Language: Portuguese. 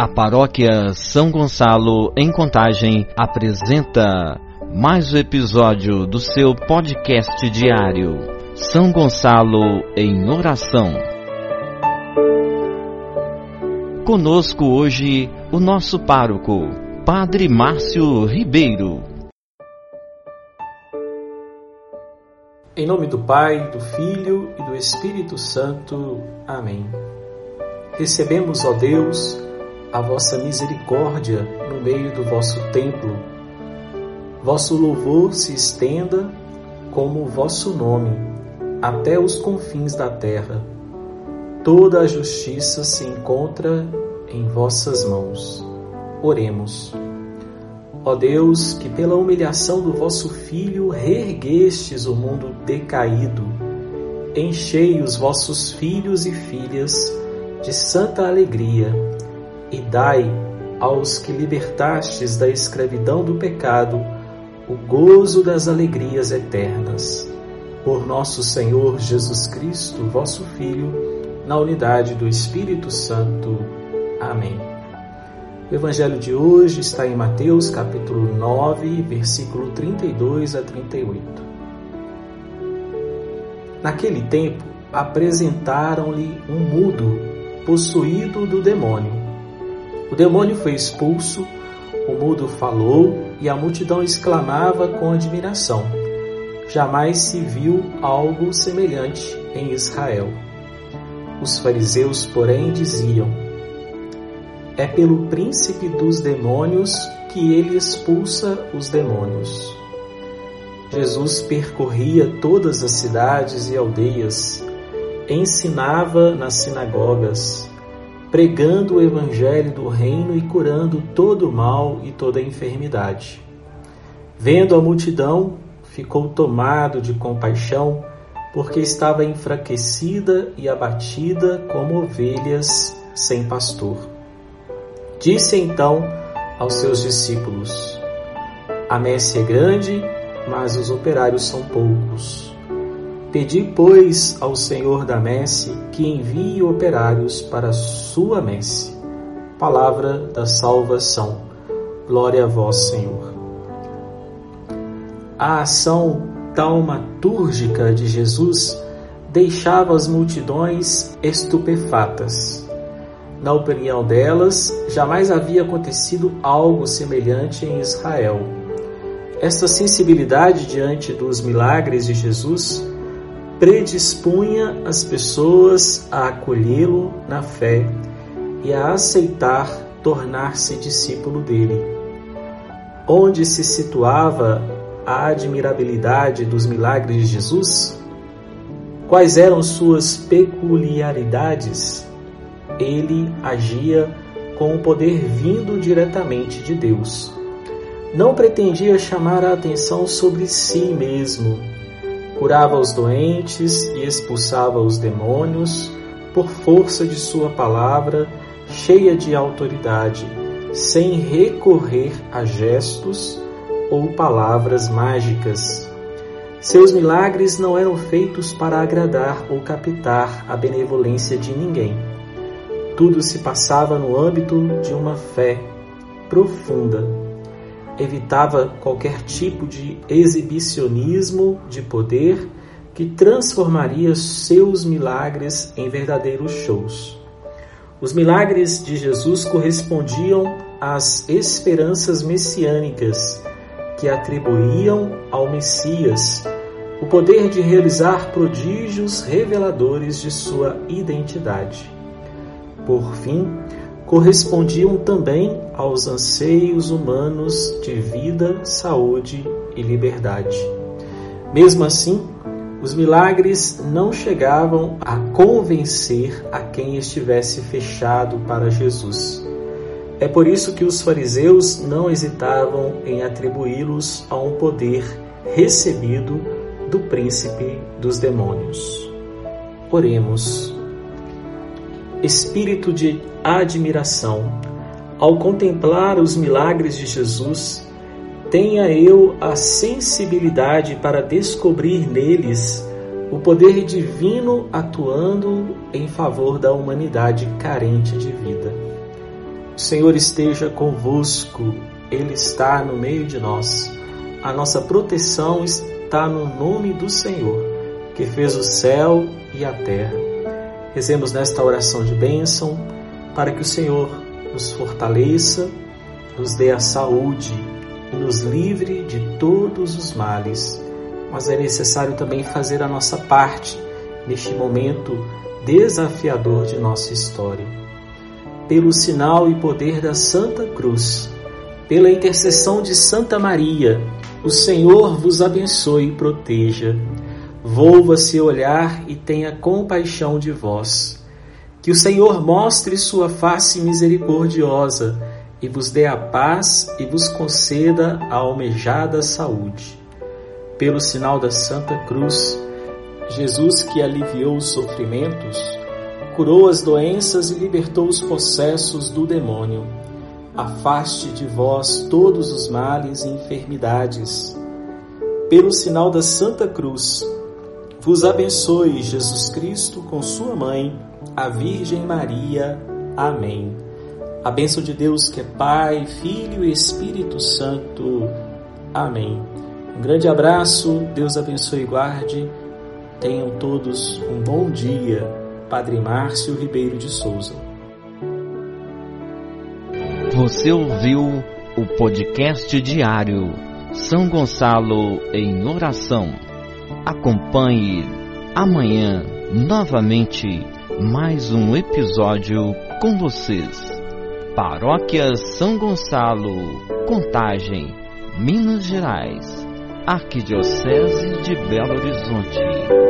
A paróquia São Gonçalo, em Contagem, apresenta mais um episódio do seu podcast diário. São Gonçalo em Oração. Conosco hoje o nosso pároco, Padre Márcio Ribeiro. Em nome do Pai, do Filho e do Espírito Santo. Amém. Recebemos, ó Deus, a vossa misericórdia no meio do vosso templo. Vosso louvor se estenda como o vosso nome até os confins da terra. Toda a justiça se encontra em vossas mãos. Oremos. Ó Deus, que pela humilhação do vosso Filho reerguestes o mundo decaído, enchei os vossos filhos e filhas de santa alegria e dai aos que libertastes da escravidão do pecado o gozo das alegrias eternas. Por nosso Senhor Jesus Cristo, vosso Filho, na unidade do Espírito Santo. Amém. O evangelho de hoje está em Mateus capítulo 9, versículo 32 a 38. Naquele tempo, apresentaram-lhe um mudo possuído do demônio o demônio foi expulso, o mudo falou e a multidão exclamava com admiração: Jamais se viu algo semelhante em Israel. Os fariseus, porém, diziam: É pelo príncipe dos demônios que ele expulsa os demônios. Jesus percorria todas as cidades e aldeias, ensinava nas sinagogas, pregando o evangelho do reino e curando todo o mal e toda enfermidade. Vendo a multidão, ficou tomado de compaixão, porque estava enfraquecida e abatida como ovelhas sem pastor. Disse então aos seus discípulos: A messe é grande, mas os operários são poucos. Pedi, pois, ao Senhor da messe que envie operários para sua messe. Palavra da salvação. Glória a vós, Senhor. A ação taumatúrgica de Jesus deixava as multidões estupefatas. Na opinião delas, jamais havia acontecido algo semelhante em Israel. Esta sensibilidade diante dos milagres de Jesus predispunha as pessoas a acolhê-lo na fé e a aceitar tornar-se discípulo dele. Onde se situava a admirabilidade dos milagres de Jesus? Quais eram suas peculiaridades? Ele agia com o poder vindo diretamente de Deus. Não pretendia chamar a atenção sobre si mesmo, curava os doentes e expulsava os demônios por força de Sua palavra, cheia de autoridade, sem recorrer a gestos ou palavras mágicas. Seus milagres não eram feitos para agradar ou captar a benevolência de ninguém. Tudo se passava no âmbito de uma fé profunda evitava qualquer tipo de exibicionismo de poder que transformaria seus milagres em verdadeiros shows. Os milagres de Jesus correspondiam às esperanças messiânicas que atribuíam ao Messias o poder de realizar prodígios reveladores de sua identidade. Por fim, correspondiam também aos anseios humanos de vida, saúde e liberdade. Mesmo assim, os milagres não chegavam a convencer a quem estivesse fechado para Jesus. É por isso que os fariseus não hesitavam em atribuí-los a um poder recebido do príncipe dos demônios. Oremos espírito de admiração. Ao contemplar os milagres de Jesus, tenha eu a sensibilidade para descobrir neles o poder divino atuando em favor da humanidade carente de vida. O Senhor esteja convosco, Ele está no meio de nós. A nossa proteção está no nome do Senhor, que fez o céu e a terra. Rezemos nesta oração de bênção para que o Senhor nos fortaleça, nos dê a saúde e nos livre de todos os males. Mas é necessário também fazer a nossa parte neste momento desafiador de nossa história. Pelo sinal e poder da Santa Cruz, pela intercessão de Santa Maria, o Senhor vos abençoe e proteja. Volva seu olhar e tenha compaixão de vós. Que o Senhor mostre sua face misericordiosa e vos dê a paz e vos conceda a almejada saúde. Pelo sinal da Santa Cruz, Jesus, que aliviou os sofrimentos, curou as doenças e libertou os possessos do demônio. Afaste de vós todos os males e enfermidades. Pelo sinal da Santa Cruz, vos abençoe Jesus Cristo com sua mãe, a Virgem Maria. Amém. A bênção de Deus que é Pai, Filho e Espírito Santo. Amém. Um grande abraço, Deus abençoe e guarde. Tenham todos um bom dia. Padre Márcio Ribeiro de Souza. Você ouviu o podcast diário São Gonçalo em Oração. Acompanhe amanhã novamente mais um episódio com vocês. Paróquia São Gonçalo, Contagem, Minas Gerais. Arquidiocese de Belo Horizonte.